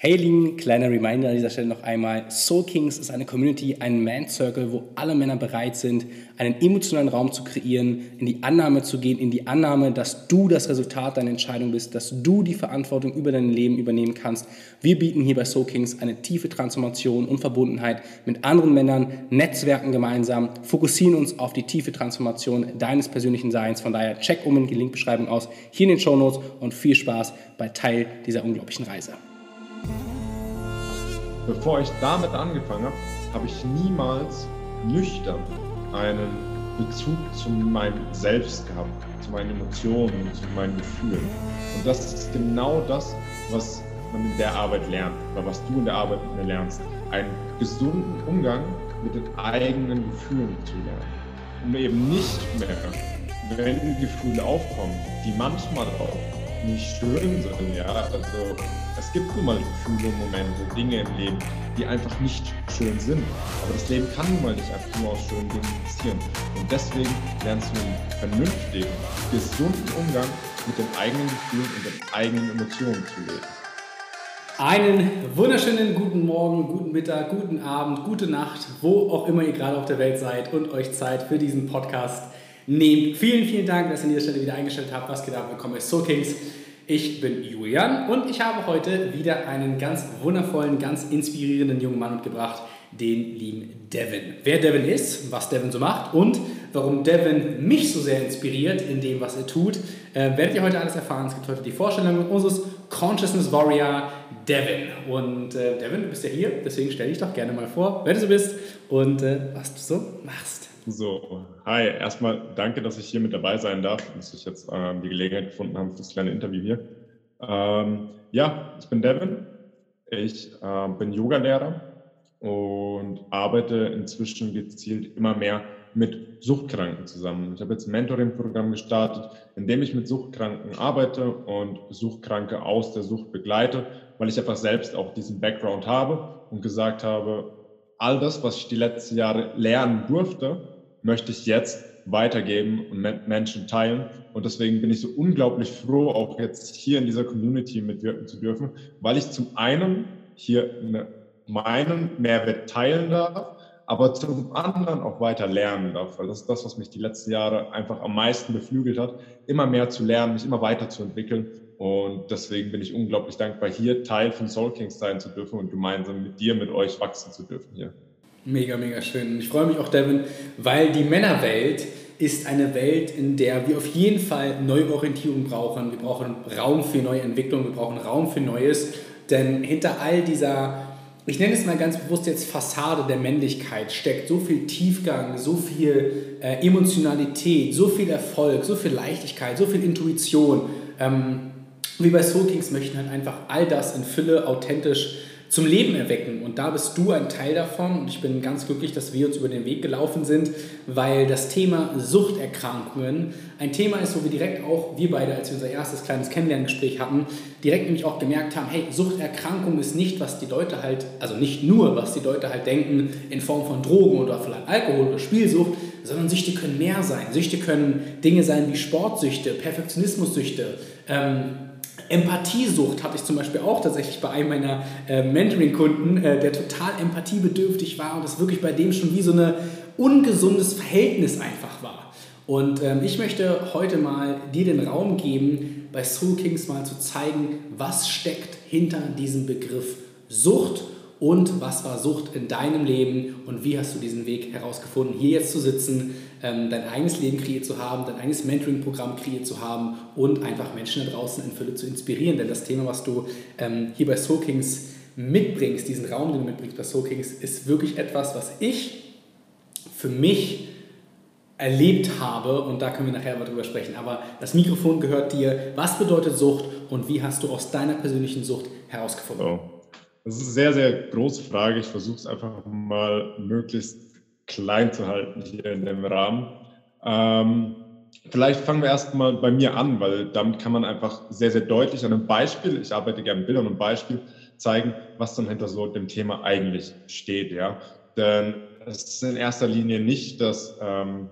Hey Lieben, kleiner Reminder an dieser Stelle noch einmal. Soul Kings ist eine Community, ein Man Circle, wo alle Männer bereit sind, einen emotionalen Raum zu kreieren, in die Annahme zu gehen, in die Annahme, dass du das Resultat deiner Entscheidung bist, dass du die Verantwortung über dein Leben übernehmen kannst. Wir bieten hier bei Soul Kings eine tiefe Transformation und Verbundenheit mit anderen Männern, Netzwerken gemeinsam, fokussieren uns auf die tiefe Transformation deines persönlichen Seins. Von daher check um in die Linkbeschreibung aus, hier in den Show Notes und viel Spaß bei Teil dieser unglaublichen Reise. Bevor ich damit angefangen habe, habe ich niemals nüchtern einen Bezug zu meinem Selbst gehabt, zu meinen Emotionen, zu meinen Gefühlen. Und das ist genau das, was man in der Arbeit lernt oder was du in der Arbeit lernst. Einen gesunden Umgang mit den eigenen Gefühlen zu lernen. Um eben nicht mehr, wenn Gefühle aufkommen, die manchmal auch nicht schön sind. Ja? Also es gibt nun mal Gefühle, Momente, Dinge im Leben, die einfach nicht schön sind. Aber das Leben kann nun mal nicht einfach nur aus schönen Dingen passieren. Und deswegen lernst du einen vernünftigen, gesunden Umgang mit den eigenen Gefühlen und den eigenen Emotionen zu leben. Einen wunderschönen guten Morgen, guten Mittag, guten Abend, gute Nacht, wo auch immer ihr gerade auf der Welt seid und euch Zeit für diesen Podcast nehmt. Vielen, vielen Dank, dass ihr an dieser Stelle wieder eingestellt habt. Was geht ab? Willkommen bei Soul Kings. Ich bin Julian und ich habe heute wieder einen ganz wundervollen, ganz inspirierenden jungen Mann mitgebracht, den lieben Devin. Wer Devin ist, was Devin so macht und warum Devin mich so sehr inspiriert in dem, was er tut, äh, werdet ihr heute alles erfahren. Es gibt heute die Vorstellung unseres Consciousness Warrior Devin. Und äh, Devin, du bist ja hier, deswegen stell dich doch gerne mal vor, wer du so bist und äh, was du so machst. So, hi, erstmal danke, dass ich hier mit dabei sein darf, dass ich jetzt äh, die Gelegenheit gefunden habe für das kleine Interview hier. Ähm, ja, ich bin Devin, ich äh, bin Yogalehrer und arbeite inzwischen gezielt immer mehr mit Suchtkranken zusammen. Ich habe jetzt ein Mentoring-Programm gestartet, in dem ich mit Suchtkranken arbeite und Suchtkranke aus der Sucht begleite, weil ich einfach selbst auch diesen Background habe und gesagt habe, all das, was ich die letzten Jahre lernen durfte, möchte ich jetzt weitergeben und mit Menschen teilen. Und deswegen bin ich so unglaublich froh, auch jetzt hier in dieser Community mitwirken zu dürfen, weil ich zum einen hier meinen Mehrwert teilen darf, aber zum anderen auch weiter lernen darf, weil das ist das, was mich die letzten Jahre einfach am meisten beflügelt hat, immer mehr zu lernen, mich immer weiterzuentwickeln. Und deswegen bin ich unglaublich dankbar, hier Teil von Soul Kings sein zu dürfen und gemeinsam mit dir, mit euch wachsen zu dürfen hier. Mega, mega schön. Ich freue mich auch, Devin, weil die Männerwelt ist eine Welt, in der wir auf jeden Fall Neuorientierung brauchen. Wir brauchen Raum für neue Entwicklung, wir brauchen Raum für Neues. Denn hinter all dieser, ich nenne es mal ganz bewusst jetzt Fassade der Männlichkeit, steckt so viel Tiefgang, so viel äh, Emotionalität, so viel Erfolg, so viel Leichtigkeit, so viel Intuition. Ähm, wir bei Soul Kings möchten halt einfach all das in Fülle authentisch zum Leben erwecken. Und da bist du ein Teil davon. Und ich bin ganz glücklich, dass wir uns über den Weg gelaufen sind, weil das Thema Suchterkrankungen ein Thema ist, wo wir direkt auch, wir beide, als wir unser erstes kleines Kennenlerngespräch hatten, direkt nämlich auch gemerkt haben, hey, Suchterkrankung ist nicht, was die Leute halt, also nicht nur, was die Leute halt denken in Form von Drogen oder vielleicht Alkohol oder Spielsucht, sondern Süchte können mehr sein. Süchte können Dinge sein wie Sportsüchte, Perfektionismussüchte, ähm, Empathiesucht hatte ich zum Beispiel auch tatsächlich bei einem meiner äh, Mentoring-Kunden, äh, der total empathiebedürftig war und das wirklich bei dem schon wie so ein ungesundes Verhältnis einfach war. Und ähm, ich möchte heute mal dir den Raum geben, bei Soul Kings mal zu zeigen, was steckt hinter diesem Begriff Sucht und was war Sucht in deinem Leben und wie hast du diesen Weg herausgefunden, hier jetzt zu sitzen, dein eigenes Leben kreiert zu haben, dein eigenes Mentoring-Programm kreiert zu haben und einfach Menschen da draußen in Fülle zu inspirieren. Denn das Thema, was du ähm, hier bei Soul Kings mitbringst, diesen Raum, den du mitbringst bei Soul Kings, ist wirklich etwas, was ich für mich erlebt habe und da können wir nachher mal drüber sprechen. Aber das Mikrofon gehört dir. Was bedeutet Sucht und wie hast du aus deiner persönlichen Sucht herausgefunden? Oh. Das ist eine sehr, sehr große Frage. Ich versuche es einfach mal möglichst klein zu halten hier in dem Rahmen. Ähm, vielleicht fangen wir erstmal bei mir an, weil damit kann man einfach sehr, sehr deutlich an einem Beispiel, ich arbeite gerne mit Bildern und Beispiel, zeigen, was dann hinter so dem Thema eigentlich steht. Ja? Denn es ist in erster Linie nicht, dass ähm,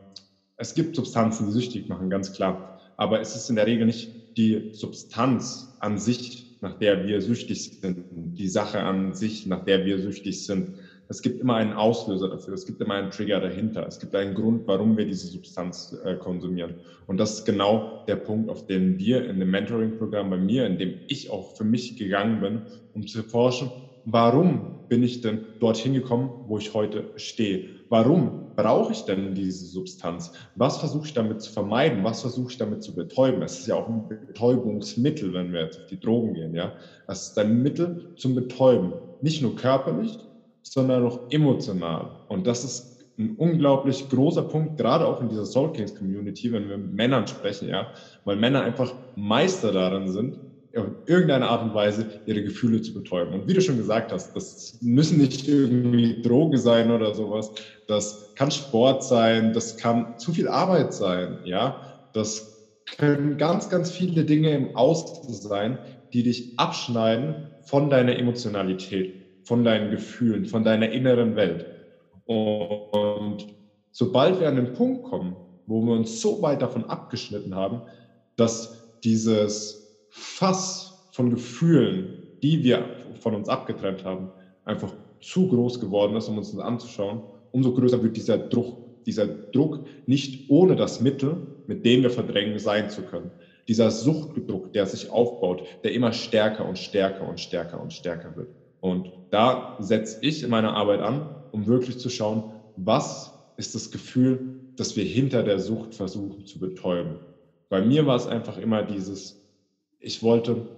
es gibt Substanzen, die süchtig machen, ganz klar. Aber es ist in der Regel nicht die Substanz an sich, nach der wir süchtig sind, die Sache an sich, nach der wir süchtig sind. Es gibt immer einen Auslöser dafür, es gibt immer einen Trigger dahinter, es gibt einen Grund, warum wir diese Substanz äh, konsumieren. Und das ist genau der Punkt, auf den wir in dem Mentoring-Programm bei mir, in dem ich auch für mich gegangen bin, um zu forschen, warum bin ich denn dorthin gekommen, wo ich heute stehe? Warum brauche ich denn diese Substanz? Was versuche ich damit zu vermeiden? Was versuche ich damit zu betäuben? Es ist ja auch ein Betäubungsmittel, wenn wir jetzt auf die Drogen gehen. Ja, es ist ein Mittel zum Betäuben, nicht nur körperlich, sondern auch emotional. Und das ist ein unglaublich großer Punkt, gerade auch in dieser Soul Kings Community, wenn wir mit Männern sprechen, ja, weil Männer einfach Meister darin sind, in irgendeiner Art und Weise ihre Gefühle zu betäuben. Und wie du schon gesagt hast, das müssen nicht irgendwie Drogen sein oder sowas. Das kann Sport sein, das kann zu viel Arbeit sein, ja. Das können ganz, ganz viele Dinge im Außen sein, die dich abschneiden von deiner Emotionalität, von deinen Gefühlen, von deiner inneren Welt. Und sobald wir an den Punkt kommen, wo wir uns so weit davon abgeschnitten haben, dass dieses Fass von Gefühlen, die wir von uns abgetrennt haben, einfach zu groß geworden ist, um uns das anzuschauen, umso größer wird dieser Druck, dieser Druck, nicht ohne das Mittel, mit dem wir verdrängen, sein zu können. Dieser Suchtdruck, der sich aufbaut, der immer stärker und stärker und stärker und stärker wird. Und da setze ich in meiner Arbeit an, um wirklich zu schauen, was ist das Gefühl, das wir hinter der Sucht versuchen zu betäuben. Bei mir war es einfach immer dieses, ich wollte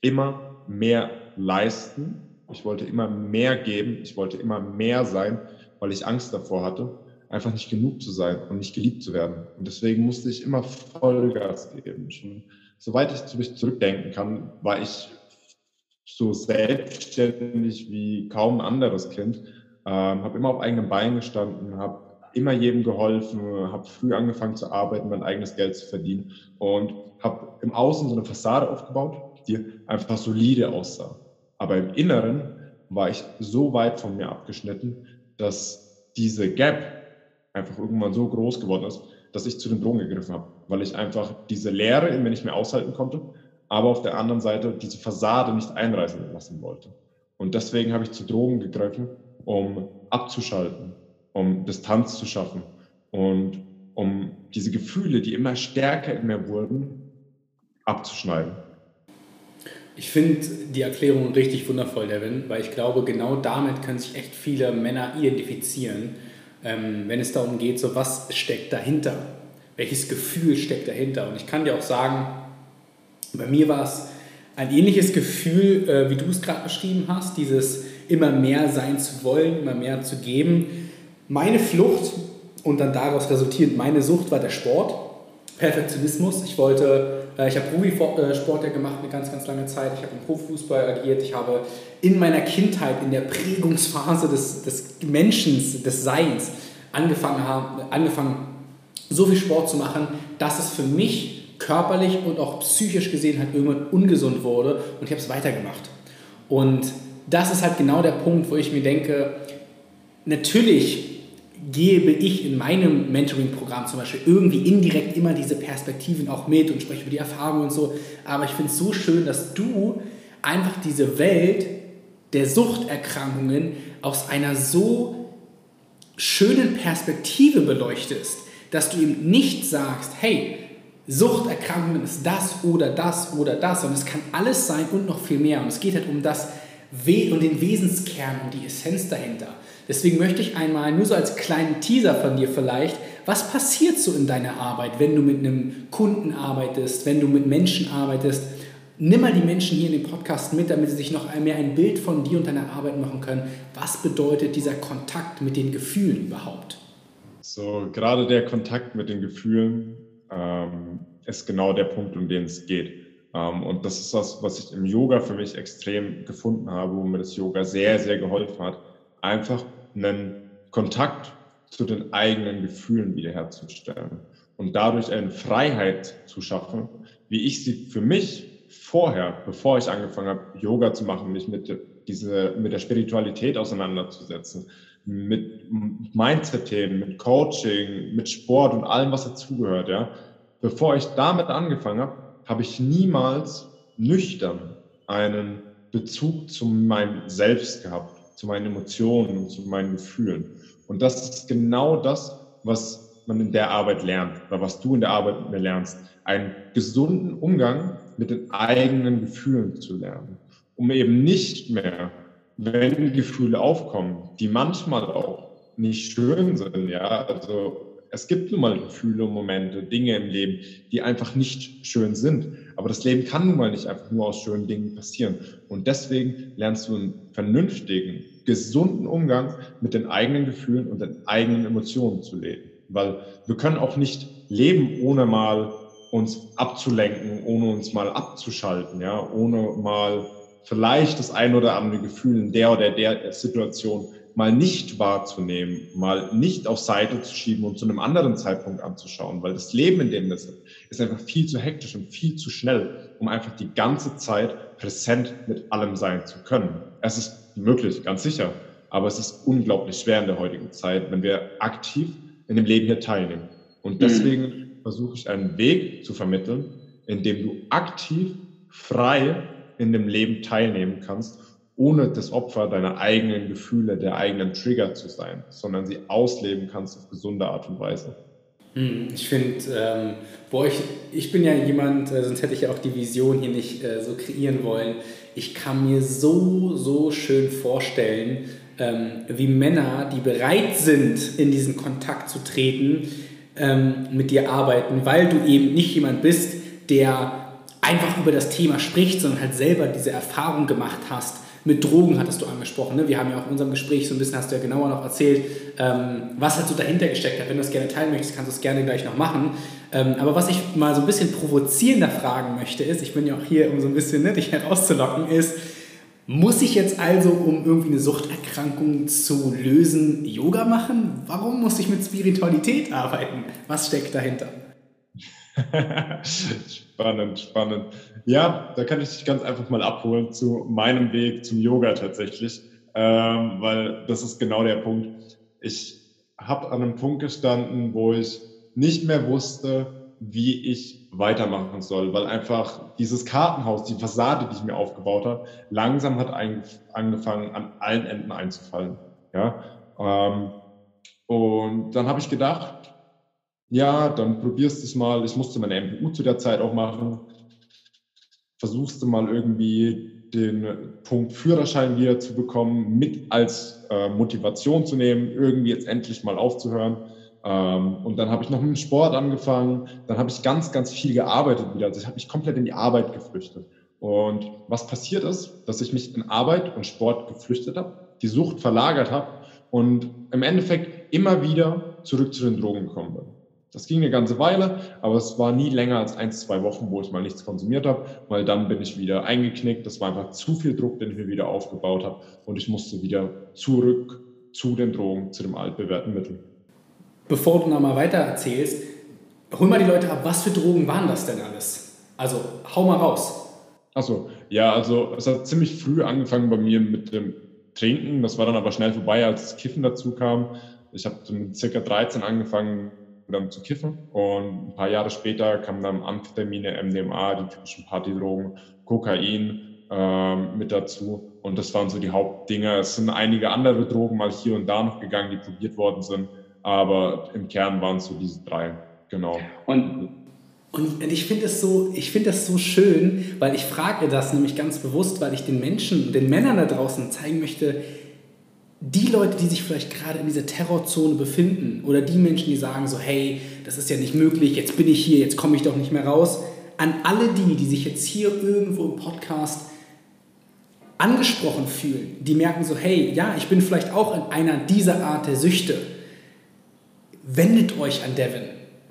immer mehr leisten, ich wollte immer mehr geben, ich wollte immer mehr sein, weil ich Angst davor hatte, einfach nicht genug zu sein und nicht geliebt zu werden. Und deswegen musste ich immer Vollgas geben. Schon, soweit ich zurückdenken kann, war ich so selbstständig wie kaum ein anderes Kind. Ähm, habe immer auf eigenen Beinen gestanden, habe immer jedem geholfen, habe früh angefangen zu arbeiten, mein eigenes Geld zu verdienen und habe im Außen so eine Fassade aufgebaut, die einfach solide aussah. Aber im Inneren war ich so weit von mir abgeschnitten, dass diese Gap einfach irgendwann so groß geworden ist, dass ich zu den Drogen gegriffen habe, weil ich einfach diese Leere in mir nicht mehr aushalten konnte, aber auf der anderen Seite diese Fassade nicht einreißen lassen wollte. Und deswegen habe ich zu Drogen gegriffen, um abzuschalten, um Distanz zu schaffen und um diese Gefühle, die immer stärker in mir wurden, abzuschneiden. Ich finde die Erklärung richtig wundervoll, Devin, weil ich glaube, genau damit können sich echt viele Männer identifizieren, ähm, wenn es darum geht, so was steckt dahinter, welches Gefühl steckt dahinter. Und ich kann dir auch sagen, bei mir war es ein ähnliches Gefühl, äh, wie du es gerade beschrieben hast, dieses immer mehr sein zu wollen, immer mehr zu geben. Meine Flucht und dann daraus resultierend meine Sucht war der Sport, Perfektionismus. Ich wollte, äh, ich habe Profisport ja gemacht eine ganz, ganz lange Zeit. Ich habe im Profifußball agiert. Ich habe in meiner Kindheit, in der Prägungsphase des, des Menschen, des Seins, angefangen, haben, angefangen, so viel Sport zu machen, dass es für mich körperlich und auch psychisch gesehen halt irgendwann ungesund wurde und ich habe es weitergemacht. Und das ist halt genau der Punkt, wo ich mir denke, natürlich gebe ich in meinem Mentoring-Programm zum Beispiel irgendwie indirekt immer diese Perspektiven auch mit und spreche über die Erfahrungen und so. Aber ich finde es so schön, dass du einfach diese Welt der Suchterkrankungen aus einer so schönen Perspektive beleuchtest, dass du eben nicht sagst, hey, Suchterkrankungen ist das oder das oder das, sondern es kann alles sein und noch viel mehr. Und es geht halt um das, um den Wesenskern, um die Essenz dahinter. Deswegen möchte ich einmal nur so als kleinen Teaser von dir vielleicht, was passiert so in deiner Arbeit, wenn du mit einem Kunden arbeitest, wenn du mit Menschen arbeitest? Nimm mal die Menschen hier in den Podcast mit, damit sie sich noch mehr ein Bild von dir und deiner Arbeit machen können. Was bedeutet dieser Kontakt mit den Gefühlen überhaupt? So, gerade der Kontakt mit den Gefühlen ist genau der Punkt, um den es geht. Ähm, und das ist das, was ich im Yoga für mich extrem gefunden habe, wo mir das Yoga sehr, sehr geholfen hat einfach einen Kontakt zu den eigenen Gefühlen wiederherzustellen und dadurch eine Freiheit zu schaffen, wie ich sie für mich vorher, bevor ich angefangen habe, Yoga zu machen, mich mit, diese, mit der Spiritualität auseinanderzusetzen, mit Mindset-Themen, mit Coaching, mit Sport und allem, was dazugehört, ja. Bevor ich damit angefangen habe, habe ich niemals nüchtern einen Bezug zu meinem Selbst gehabt, zu meinen Emotionen und zu meinen Gefühlen. Und das ist genau das, was man in der Arbeit lernt oder was du in der Arbeit lernst. Einen gesunden Umgang mit den eigenen Gefühlen zu lernen, um eben nicht mehr, wenn Gefühle aufkommen, die manchmal auch nicht schön sind, ja, also es gibt nun mal Gefühle, Momente, Dinge im Leben, die einfach nicht schön sind. Aber das Leben kann nun mal nicht einfach nur aus schönen Dingen passieren. Und deswegen lernst du einen vernünftigen, gesunden Umgang mit den eigenen Gefühlen und den eigenen Emotionen zu leben. Weil wir können auch nicht leben, ohne mal uns abzulenken, ohne uns mal abzuschalten, ja, ohne mal vielleicht das ein oder andere Gefühl in der oder der Situation mal nicht wahrzunehmen, mal nicht auf Seite zu schieben und zu einem anderen Zeitpunkt anzuschauen, weil das Leben, in dem wir sind, ist einfach viel zu hektisch und viel zu schnell, um einfach die ganze Zeit präsent mit allem sein zu können. Es ist möglich, ganz sicher, aber es ist unglaublich schwer in der heutigen Zeit, wenn wir aktiv in dem Leben hier teilnehmen. Und mhm. deswegen mhm. versuche ich einen Weg zu vermitteln, in dem du aktiv, frei in dem Leben teilnehmen kannst ohne das Opfer deiner eigenen Gefühle, der eigenen Trigger zu sein, sondern sie ausleben kannst auf gesunde Art und Weise. Hm, ich finde, ähm, ich, ich bin ja jemand, äh, sonst hätte ich ja auch die Vision hier nicht äh, so kreieren wollen. Ich kann mir so, so schön vorstellen, ähm, wie Männer, die bereit sind, in diesen Kontakt zu treten, ähm, mit dir arbeiten, weil du eben nicht jemand bist, der einfach über das Thema spricht, sondern halt selber diese Erfahrung gemacht hast mit Drogen hattest du angesprochen. Ne? Wir haben ja auch in unserem Gespräch so ein bisschen, hast du ja genauer noch erzählt, ähm, was halt so dahinter gesteckt hat. Wenn du das gerne teilen möchtest, kannst du es gerne gleich noch machen. Ähm, aber was ich mal so ein bisschen provozierender fragen möchte, ist, ich bin ja auch hier, um so ein bisschen ne, dich herauszulocken, ist, muss ich jetzt also, um irgendwie eine Suchterkrankung zu lösen, Yoga machen? Warum muss ich mit Spiritualität arbeiten? Was steckt dahinter? spannend, spannend. Ja, da kann ich dich ganz einfach mal abholen zu meinem Weg zum Yoga tatsächlich, ähm, weil das ist genau der Punkt. Ich habe an einem Punkt gestanden, wo ich nicht mehr wusste, wie ich weitermachen soll, weil einfach dieses Kartenhaus, die Fassade, die ich mir aufgebaut habe, langsam hat angefangen, an allen Enden einzufallen. Ja, ähm, und dann habe ich gedacht, ja, dann probierst du es mal. Ich musste meine MPU zu der Zeit auch machen. Versuchst du mal irgendwie den Punkt Führerschein wieder zu bekommen, mit als äh, Motivation zu nehmen, irgendwie jetzt endlich mal aufzuhören. Ähm, und dann habe ich noch mit dem Sport angefangen. Dann habe ich ganz, ganz viel gearbeitet wieder. Also ich habe mich komplett in die Arbeit geflüchtet. Und was passiert ist, dass ich mich in Arbeit und Sport geflüchtet habe, die Sucht verlagert habe und im Endeffekt immer wieder zurück zu den Drogen gekommen bin. Das ging eine ganze Weile, aber es war nie länger als ein, zwei Wochen, wo ich mal nichts konsumiert habe, weil dann bin ich wieder eingeknickt. Das war einfach zu viel Druck, den ich mir wieder aufgebaut habe und ich musste wieder zurück zu den Drogen, zu dem altbewährten Mittel. Bevor du nochmal weiter erzählst, hol mal die Leute ab, was für Drogen waren das denn alles? Also hau mal raus. Achso, ja, also es hat ziemlich früh angefangen bei mir mit dem Trinken. Das war dann aber schnell vorbei, als das Kiffen dazu kam. Ich habe mit circa 13 angefangen, dann zu kiffen. Und ein paar Jahre später kamen dann Amphetamine, MDMA, die typischen Partydrogen, Kokain ähm, mit dazu. Und das waren so die Hauptdinge. Es sind einige andere Drogen mal hier und da noch gegangen, die probiert worden sind. Aber im Kern waren es so diese drei. Genau. Und und ich finde das, so, find das so schön, weil ich frage das nämlich ganz bewusst, weil ich den Menschen, den Männern da draußen zeigen möchte, die Leute, die sich vielleicht gerade in dieser Terrorzone befinden oder die Menschen, die sagen so, hey, das ist ja nicht möglich, jetzt bin ich hier, jetzt komme ich doch nicht mehr raus, an alle die, die sich jetzt hier irgendwo im Podcast angesprochen fühlen, die merken so, hey, ja, ich bin vielleicht auch in einer dieser Art der Süchte, wendet euch an Devin,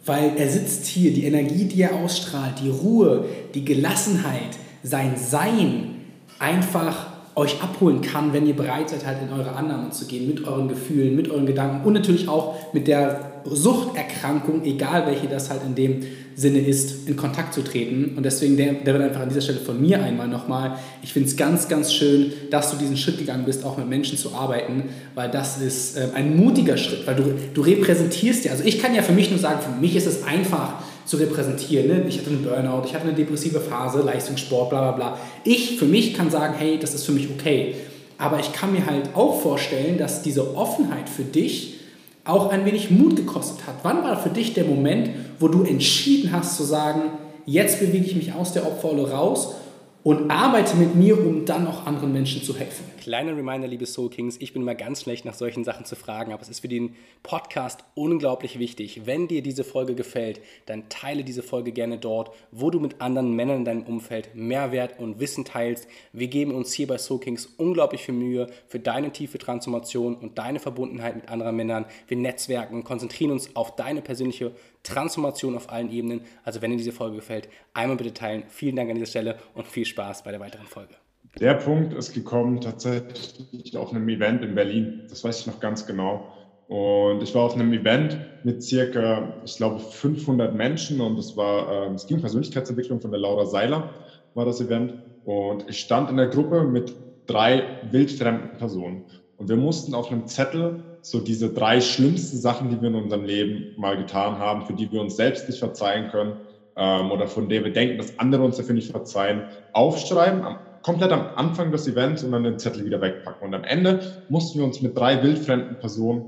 weil er sitzt hier, die Energie, die er ausstrahlt, die Ruhe, die Gelassenheit, sein Sein einfach euch abholen kann, wenn ihr bereit seid, halt in eure Annahme zu gehen, mit euren Gefühlen, mit euren Gedanken und natürlich auch mit der Suchterkrankung, egal welche das halt in dem Sinne ist, in Kontakt zu treten. Und deswegen, der, der wird einfach an dieser Stelle von mir einmal nochmal, ich finde es ganz, ganz schön, dass du diesen Schritt gegangen bist, auch mit Menschen zu arbeiten, weil das ist äh, ein mutiger Schritt, weil du, du repräsentierst ja, also ich kann ja für mich nur sagen, für mich ist es einfach, zu repräsentieren. Ne? Ich hatte einen Burnout, ich hatte eine depressive Phase, Leistungssport, bla bla bla. Ich für mich kann sagen, hey, das ist für mich okay. Aber ich kann mir halt auch vorstellen, dass diese Offenheit für dich auch ein wenig Mut gekostet hat. Wann war für dich der Moment, wo du entschieden hast zu sagen, jetzt bewege ich mich aus der Opferrolle raus und arbeite mit mir, um dann auch anderen Menschen zu helfen. Kleiner Reminder, liebe Soul Kings, ich bin immer ganz schlecht nach solchen Sachen zu fragen, aber es ist für den Podcast unglaublich wichtig. Wenn dir diese Folge gefällt, dann teile diese Folge gerne dort, wo du mit anderen Männern in deinem Umfeld Mehrwert und Wissen teilst. Wir geben uns hier bei Soul Kings unglaublich viel Mühe für deine tiefe Transformation und deine Verbundenheit mit anderen Männern. Wir netzwerken, konzentrieren uns auf deine persönliche Transformation auf allen Ebenen. Also wenn dir diese Folge gefällt, einmal bitte teilen. Vielen Dank an dieser Stelle und viel Spaß bei der weiteren Folge. Der Punkt ist gekommen tatsächlich auf einem Event in Berlin. Das weiß ich noch ganz genau. Und ich war auf einem Event mit circa, ich glaube, 500 Menschen und es war, äh, es ging Persönlichkeitsentwicklung von der Laura Seiler, war das Event. Und ich stand in der Gruppe mit drei wildfremden Personen. Und wir mussten auf einem Zettel so diese drei schlimmsten Sachen, die wir in unserem Leben mal getan haben, für die wir uns selbst nicht verzeihen können ähm, oder von der wir denken, dass andere uns dafür nicht verzeihen, aufschreiben, am, komplett am Anfang des Events und dann den Zettel wieder wegpacken. Und am Ende mussten wir uns mit drei wildfremden Personen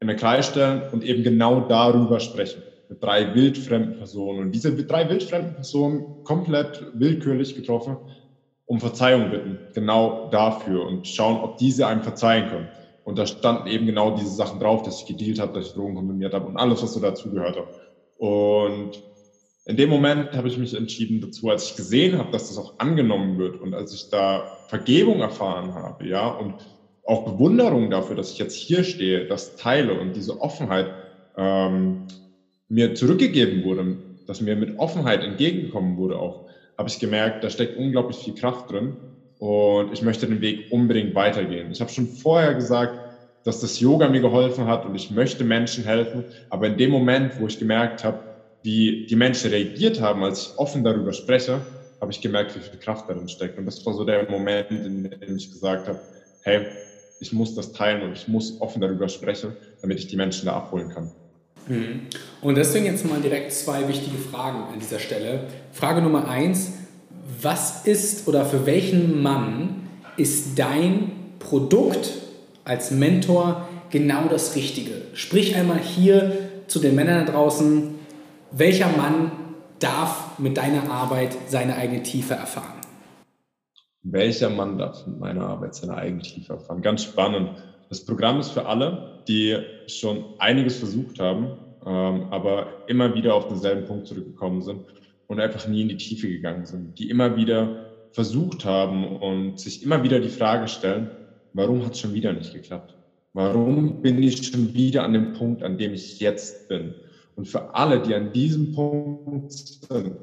in den Kreis stellen und eben genau darüber sprechen. Mit drei wildfremden Personen. Und diese drei wildfremden Personen komplett willkürlich getroffen, um Verzeihung bitten. Genau dafür und schauen, ob diese einem verzeihen können. Und da standen eben genau diese Sachen drauf, dass ich gedealt habe, dass ich Drogen konsumiert habe und alles, was so dazugehört hat. Und in dem Moment habe ich mich entschieden dazu, als ich gesehen habe, dass das auch angenommen wird und als ich da Vergebung erfahren habe, ja, und auch Bewunderung dafür, dass ich jetzt hier stehe, das teile und diese Offenheit ähm, mir zurückgegeben wurde, dass mir mit Offenheit entgegengekommen wurde auch, habe ich gemerkt, da steckt unglaublich viel Kraft drin und ich möchte den Weg unbedingt weitergehen. Ich habe schon vorher gesagt, dass das Yoga mir geholfen hat und ich möchte Menschen helfen, aber in dem Moment, wo ich gemerkt habe, wie die Menschen reagiert haben, als ich offen darüber spreche, habe ich gemerkt, wie viel Kraft darin steckt. Und das war so der Moment, in dem ich gesagt habe, hey, ich muss das teilen und ich muss offen darüber sprechen, damit ich die Menschen da abholen kann. Mhm. Und deswegen jetzt mal direkt zwei wichtige Fragen an dieser Stelle. Frage Nummer eins, was ist oder für welchen Mann ist dein Produkt als Mentor genau das Richtige? Sprich einmal hier zu den Männern da draußen, welcher Mann darf mit deiner Arbeit seine eigene Tiefe erfahren? Welcher Mann darf mit meiner Arbeit seine eigene Tiefe erfahren? Ganz spannend. Das Programm ist für alle, die schon einiges versucht haben, ähm, aber immer wieder auf denselben Punkt zurückgekommen sind und einfach nie in die Tiefe gegangen sind, die immer wieder versucht haben und sich immer wieder die Frage stellen, warum hat es schon wieder nicht geklappt? Warum bin ich schon wieder an dem Punkt, an dem ich jetzt bin? Und für alle, die an diesem Punkt sind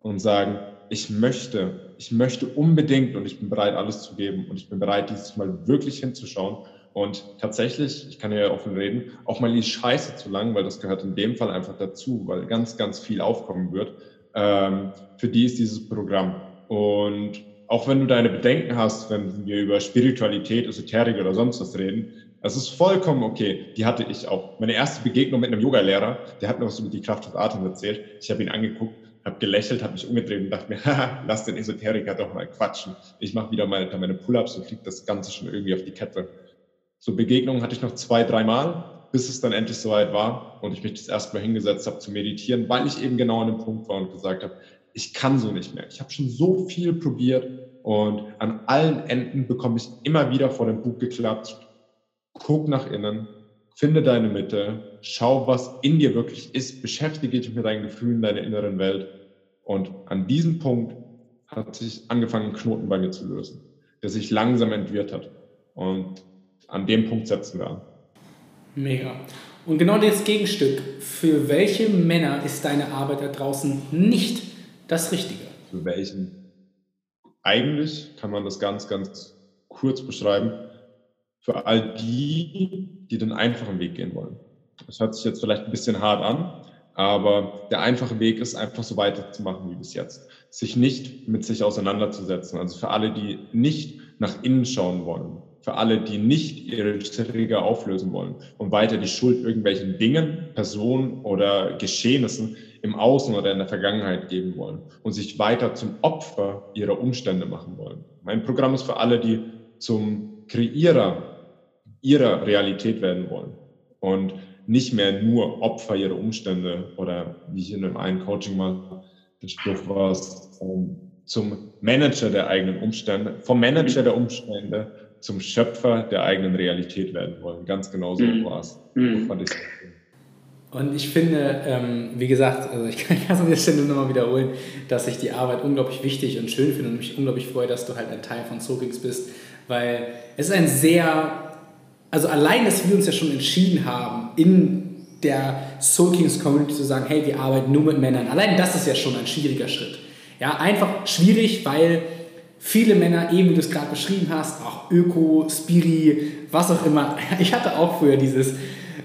und sagen, ich möchte, ich möchte unbedingt und ich bin bereit, alles zu geben und ich bin bereit, dieses Mal wirklich hinzuschauen und tatsächlich, ich kann ja offen reden, auch mal die Scheiße zu lang, weil das gehört in dem Fall einfach dazu, weil ganz, ganz viel aufkommen wird ähm, für die ist dieses Programm. Und auch wenn du deine Bedenken hast, wenn wir über Spiritualität, Esoterik oder sonst was reden, das ist vollkommen okay. Die hatte ich auch. Meine erste Begegnung mit einem Yogalehrer, der hat mir was über die Kraft des Atems erzählt. Ich habe ihn angeguckt, habe gelächelt, habe mich umgedreht und dachte mir, haha, lass den Esoteriker doch mal quatschen. Ich mache wieder mal meine Pull-ups und kriege das Ganze schon irgendwie auf die Kette. So Begegnungen hatte ich noch zwei, dreimal bis es dann endlich soweit war und ich mich das erste Mal hingesetzt habe zu meditieren, weil ich eben genau an dem Punkt war und gesagt habe, ich kann so nicht mehr. Ich habe schon so viel probiert und an allen Enden bekomme ich immer wieder vor dem Bug geklatscht. Guck nach innen, finde deine Mitte, schau, was in dir wirklich ist, beschäftige dich mit deinen Gefühlen, deiner inneren Welt. Und an diesem Punkt hat sich angefangen, Knoten bei mir zu lösen, der sich langsam entwirrt hat. Und an dem Punkt setzen wir an. Mega. Und genau das Gegenstück. Für welche Männer ist deine Arbeit da draußen nicht das Richtige? Für welchen? Eigentlich kann man das ganz, ganz kurz beschreiben. Für all die, die den einfachen Weg gehen wollen. Das hört sich jetzt vielleicht ein bisschen hart an, aber der einfache Weg ist einfach so weiterzumachen wie bis jetzt. Sich nicht mit sich auseinanderzusetzen. Also für alle, die nicht nach innen schauen wollen. Für alle, die nicht ihre Trigger auflösen wollen und weiter die Schuld irgendwelchen Dingen, Personen oder Geschehnissen im Außen oder in der Vergangenheit geben wollen und sich weiter zum Opfer ihrer Umstände machen wollen. Mein Programm ist für alle, die zum Kreierer ihrer Realität werden wollen und nicht mehr nur Opfer ihrer Umstände oder wie ich in dem einen Coaching mal den Spruch war, zum Manager der eigenen Umstände, vom Manager der Umstände zum Schöpfer der eigenen Realität werden wollen. Ganz genau so mhm. war es. Mhm. Und ich finde, ähm, wie gesagt, also ich kann es an der Stelle nur nochmal wiederholen, dass ich die Arbeit unglaublich wichtig und schön finde und mich unglaublich freue, dass du halt ein Teil von Soakings bist, weil es ist ein sehr, also allein, dass wir uns ja schon entschieden haben, in der Soul Kings Community zu sagen, hey, wir arbeiten nur mit Männern, allein das ist ja schon ein schwieriger Schritt. Ja, einfach schwierig, weil viele Männer, eben wie du es gerade beschrieben hast, auch Öko, Spiri, was auch immer. Ich hatte auch früher dieses,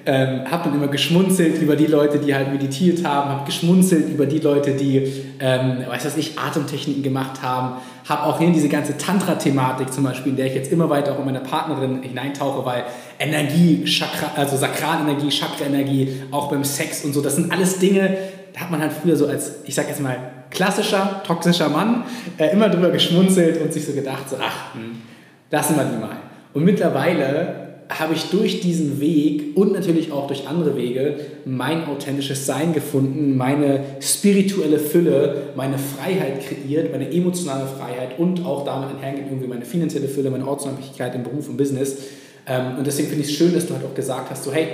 ähm, habe dann immer geschmunzelt über die Leute, die halt meditiert haben, habe geschmunzelt über die Leute, die, ähm, weiß was ich, Atemtechniken gemacht haben, habe auch hier diese ganze Tantra-Thematik zum Beispiel, in der ich jetzt immer weiter auch in meine Partnerin hineintauche, weil Energie, Chakra, also Sakralenergie, Chakra-Energie, auch beim Sex und so, das sind alles Dinge, da hat man halt früher so als, ich sag jetzt mal, klassischer, toxischer Mann äh, immer drüber geschmunzelt und sich so gedacht, so, ach, hm, lassen wir die mal. Und mittlerweile habe ich durch diesen Weg und natürlich auch durch andere Wege mein authentisches Sein gefunden, meine spirituelle Fülle, meine Freiheit kreiert, meine emotionale Freiheit und auch damit einhergeht irgendwie meine finanzielle Fülle, meine Ortsunabhängigkeit im Beruf und Business. Ähm, und deswegen finde ich es schön, dass du halt auch gesagt hast, so hey,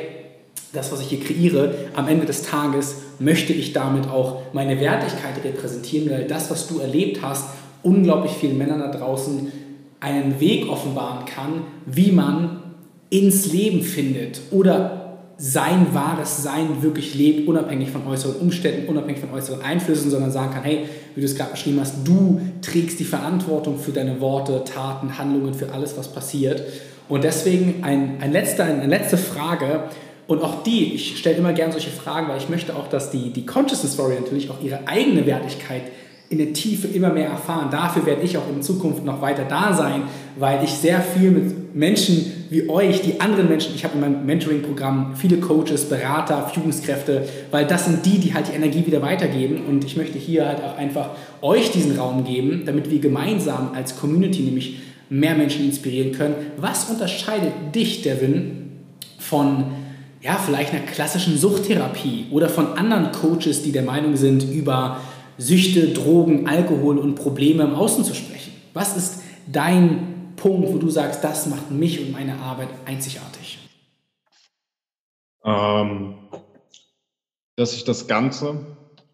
das, was ich hier kreiere, am Ende des Tages möchte ich damit auch meine Wertigkeit repräsentieren, weil das, was du erlebt hast, unglaublich vielen Männern da draußen einen Weg offenbaren kann, wie man ins Leben findet oder sein wahres Sein wirklich lebt, unabhängig von äußeren Umständen, unabhängig von äußeren Einflüssen, sondern sagen kann, hey, wie du es gerade beschrieben hast, du trägst die Verantwortung für deine Worte, Taten, Handlungen, für alles, was passiert. Und deswegen ein, ein letzter, eine letzte Frage, und auch die, ich stelle immer gerne solche Fragen, weil ich möchte auch, dass die, die Consciousness Story natürlich auch ihre eigene Wertigkeit in der Tiefe immer mehr erfahren. Dafür werde ich auch in Zukunft noch weiter da sein, weil ich sehr viel mit Menschen wie euch, die anderen Menschen, ich habe in meinem Mentoring-Programm viele Coaches, Berater, Führungskräfte, weil das sind die, die halt die Energie wieder weitergeben und ich möchte hier halt auch einfach euch diesen Raum geben, damit wir gemeinsam als Community nämlich mehr Menschen inspirieren können. Was unterscheidet dich, Devin, von ja, vielleicht einer klassischen Suchttherapie oder von anderen Coaches, die der Meinung sind, über Süchte, Drogen, Alkohol und Probleme im Außen zu sprechen? Was ist dein Punkt, wo du sagst, das macht mich und meine Arbeit einzigartig? Ähm, dass ich das Ganze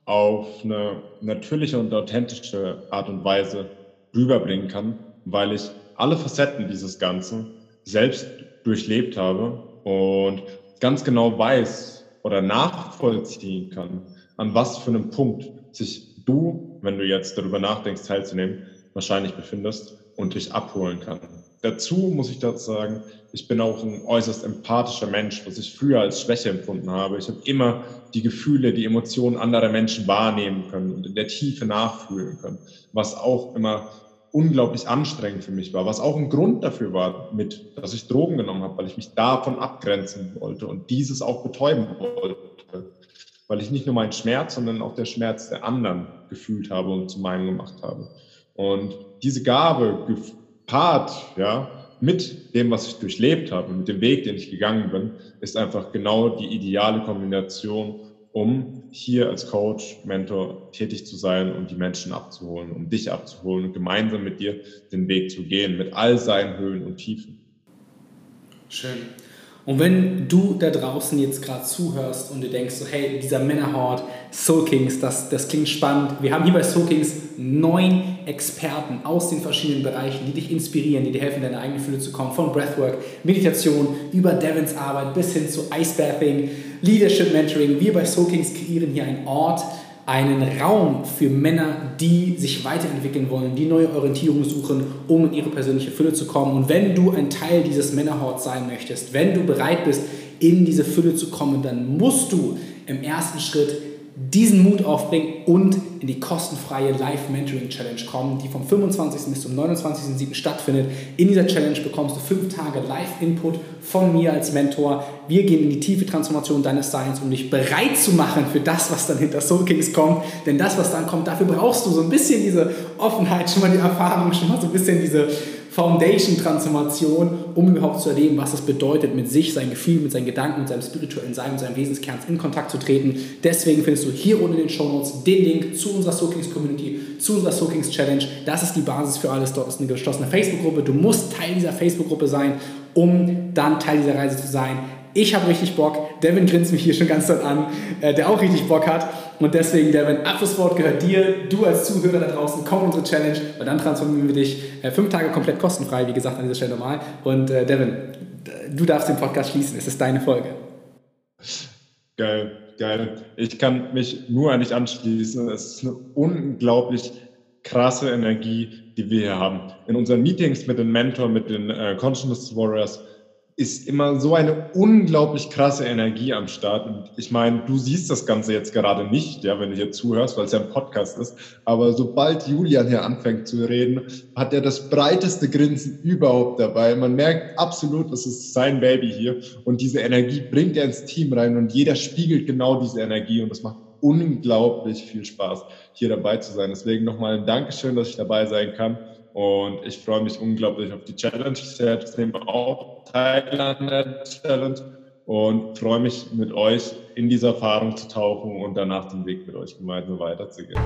auf eine natürliche und authentische Art und Weise rüberbringen kann, weil ich alle Facetten dieses Ganzen selbst durchlebt habe und ganz genau weiß oder nachvollziehen kann, an was für einem Punkt sich du, wenn du jetzt darüber nachdenkst, teilzunehmen, wahrscheinlich befindest und dich abholen kann. Dazu muss ich dazu sagen, ich bin auch ein äußerst empathischer Mensch, was ich früher als Schwäche empfunden habe. Ich habe immer die Gefühle, die Emotionen anderer Menschen wahrnehmen können und in der Tiefe nachfühlen können, was auch immer unglaublich anstrengend für mich war, was auch ein Grund dafür war, mit, dass ich Drogen genommen habe, weil ich mich davon abgrenzen wollte und dieses auch betäuben wollte, weil ich nicht nur meinen Schmerz, sondern auch der Schmerz der anderen gefühlt habe und zu meinem gemacht habe. Und diese Gabe gepaart, ja, mit dem, was ich durchlebt habe, mit dem Weg, den ich gegangen bin, ist einfach genau die ideale Kombination, um hier als Coach, Mentor tätig zu sein und die Menschen abzuholen, um dich abzuholen und gemeinsam mit dir den Weg zu gehen, mit all seinen Höhen und Tiefen. Schön. Und wenn du da draußen jetzt gerade zuhörst und du denkst so, hey, dieser Männerhort, Soul Kings, das, das klingt spannend. Wir haben hier bei Soul Kings neun Experten aus den verschiedenen Bereichen, die dich inspirieren, die dir helfen, in deine eigene Fülle zu kommen. Von Breathwork, Meditation, über Devins Arbeit bis hin zu Icebathing, Leadership Mentoring. Wir bei Soul Kings kreieren hier einen Ort, einen Raum für Männer, die sich weiterentwickeln wollen, die neue Orientierung suchen, um in ihre persönliche Fülle zu kommen. Und wenn du ein Teil dieses Männerhorts sein möchtest, wenn du bereit bist, in diese Fülle zu kommen, dann musst du im ersten Schritt diesen Mut aufbringen und in die kostenfreie Live-Mentoring-Challenge kommen, die vom 25. bis zum 29.07. stattfindet. In dieser Challenge bekommst du fünf Tage Live-Input von mir als Mentor. Wir gehen in die tiefe Transformation deines Seins, um dich bereit zu machen für das, was dann hinter Soul Kings kommt. Denn das, was dann kommt, dafür brauchst du so ein bisschen diese Offenheit, schon mal die Erfahrung, schon mal so ein bisschen diese Foundation-Transformation, um überhaupt zu erleben, was es bedeutet, mit sich, seinen Gefühlen, mit seinen Gedanken, mit seinem spirituellen Sein, mit seinem Wesenskern in Kontakt zu treten. Deswegen findest du hier unten in den Show Notes den Link zu unserer Soakings Community, zu unserer Soakings Challenge. Das ist die Basis für alles. Dort ist eine geschlossene Facebook-Gruppe. Du musst Teil dieser Facebook-Gruppe sein, um dann Teil dieser Reise zu sein. Ich habe richtig Bock. Devin grinst mich hier schon ganz doll an, äh, der auch richtig Bock hat. Und deswegen, Devin, Abschlusswort gehört dir. Du als Zuhörer da draußen, komm in unsere Challenge, weil dann transformieren wir dich äh, fünf Tage komplett kostenfrei, wie gesagt, an dieser Stelle nochmal. Und äh, Devin, du darfst den Podcast schließen. Es ist deine Folge. Geil, geil. Ich kann mich nur an dich anschließen. Es ist eine unglaublich krasse Energie, die wir hier haben. In unseren Meetings mit den Mentoren, mit den äh, Consciousness Warriors, ist immer so eine unglaublich krasse Energie am Start. Und ich meine, du siehst das Ganze jetzt gerade nicht, ja, wenn du hier zuhörst, weil es ja ein Podcast ist. Aber sobald Julian hier anfängt zu reden, hat er das breiteste Grinsen überhaupt dabei. Man merkt absolut, das ist sein Baby hier. Und diese Energie bringt er ins Team rein und jeder spiegelt genau diese Energie und das macht unglaublich viel Spaß, hier dabei zu sein. Deswegen nochmal ein Dankeschön, dass ich dabei sein kann. Und ich freue mich unglaublich auf die Challenge. Ich nehme auch teil an der Challenge und freue mich mit euch in diese Erfahrung zu tauchen und danach den Weg mit euch gemeinsam weiterzugehen.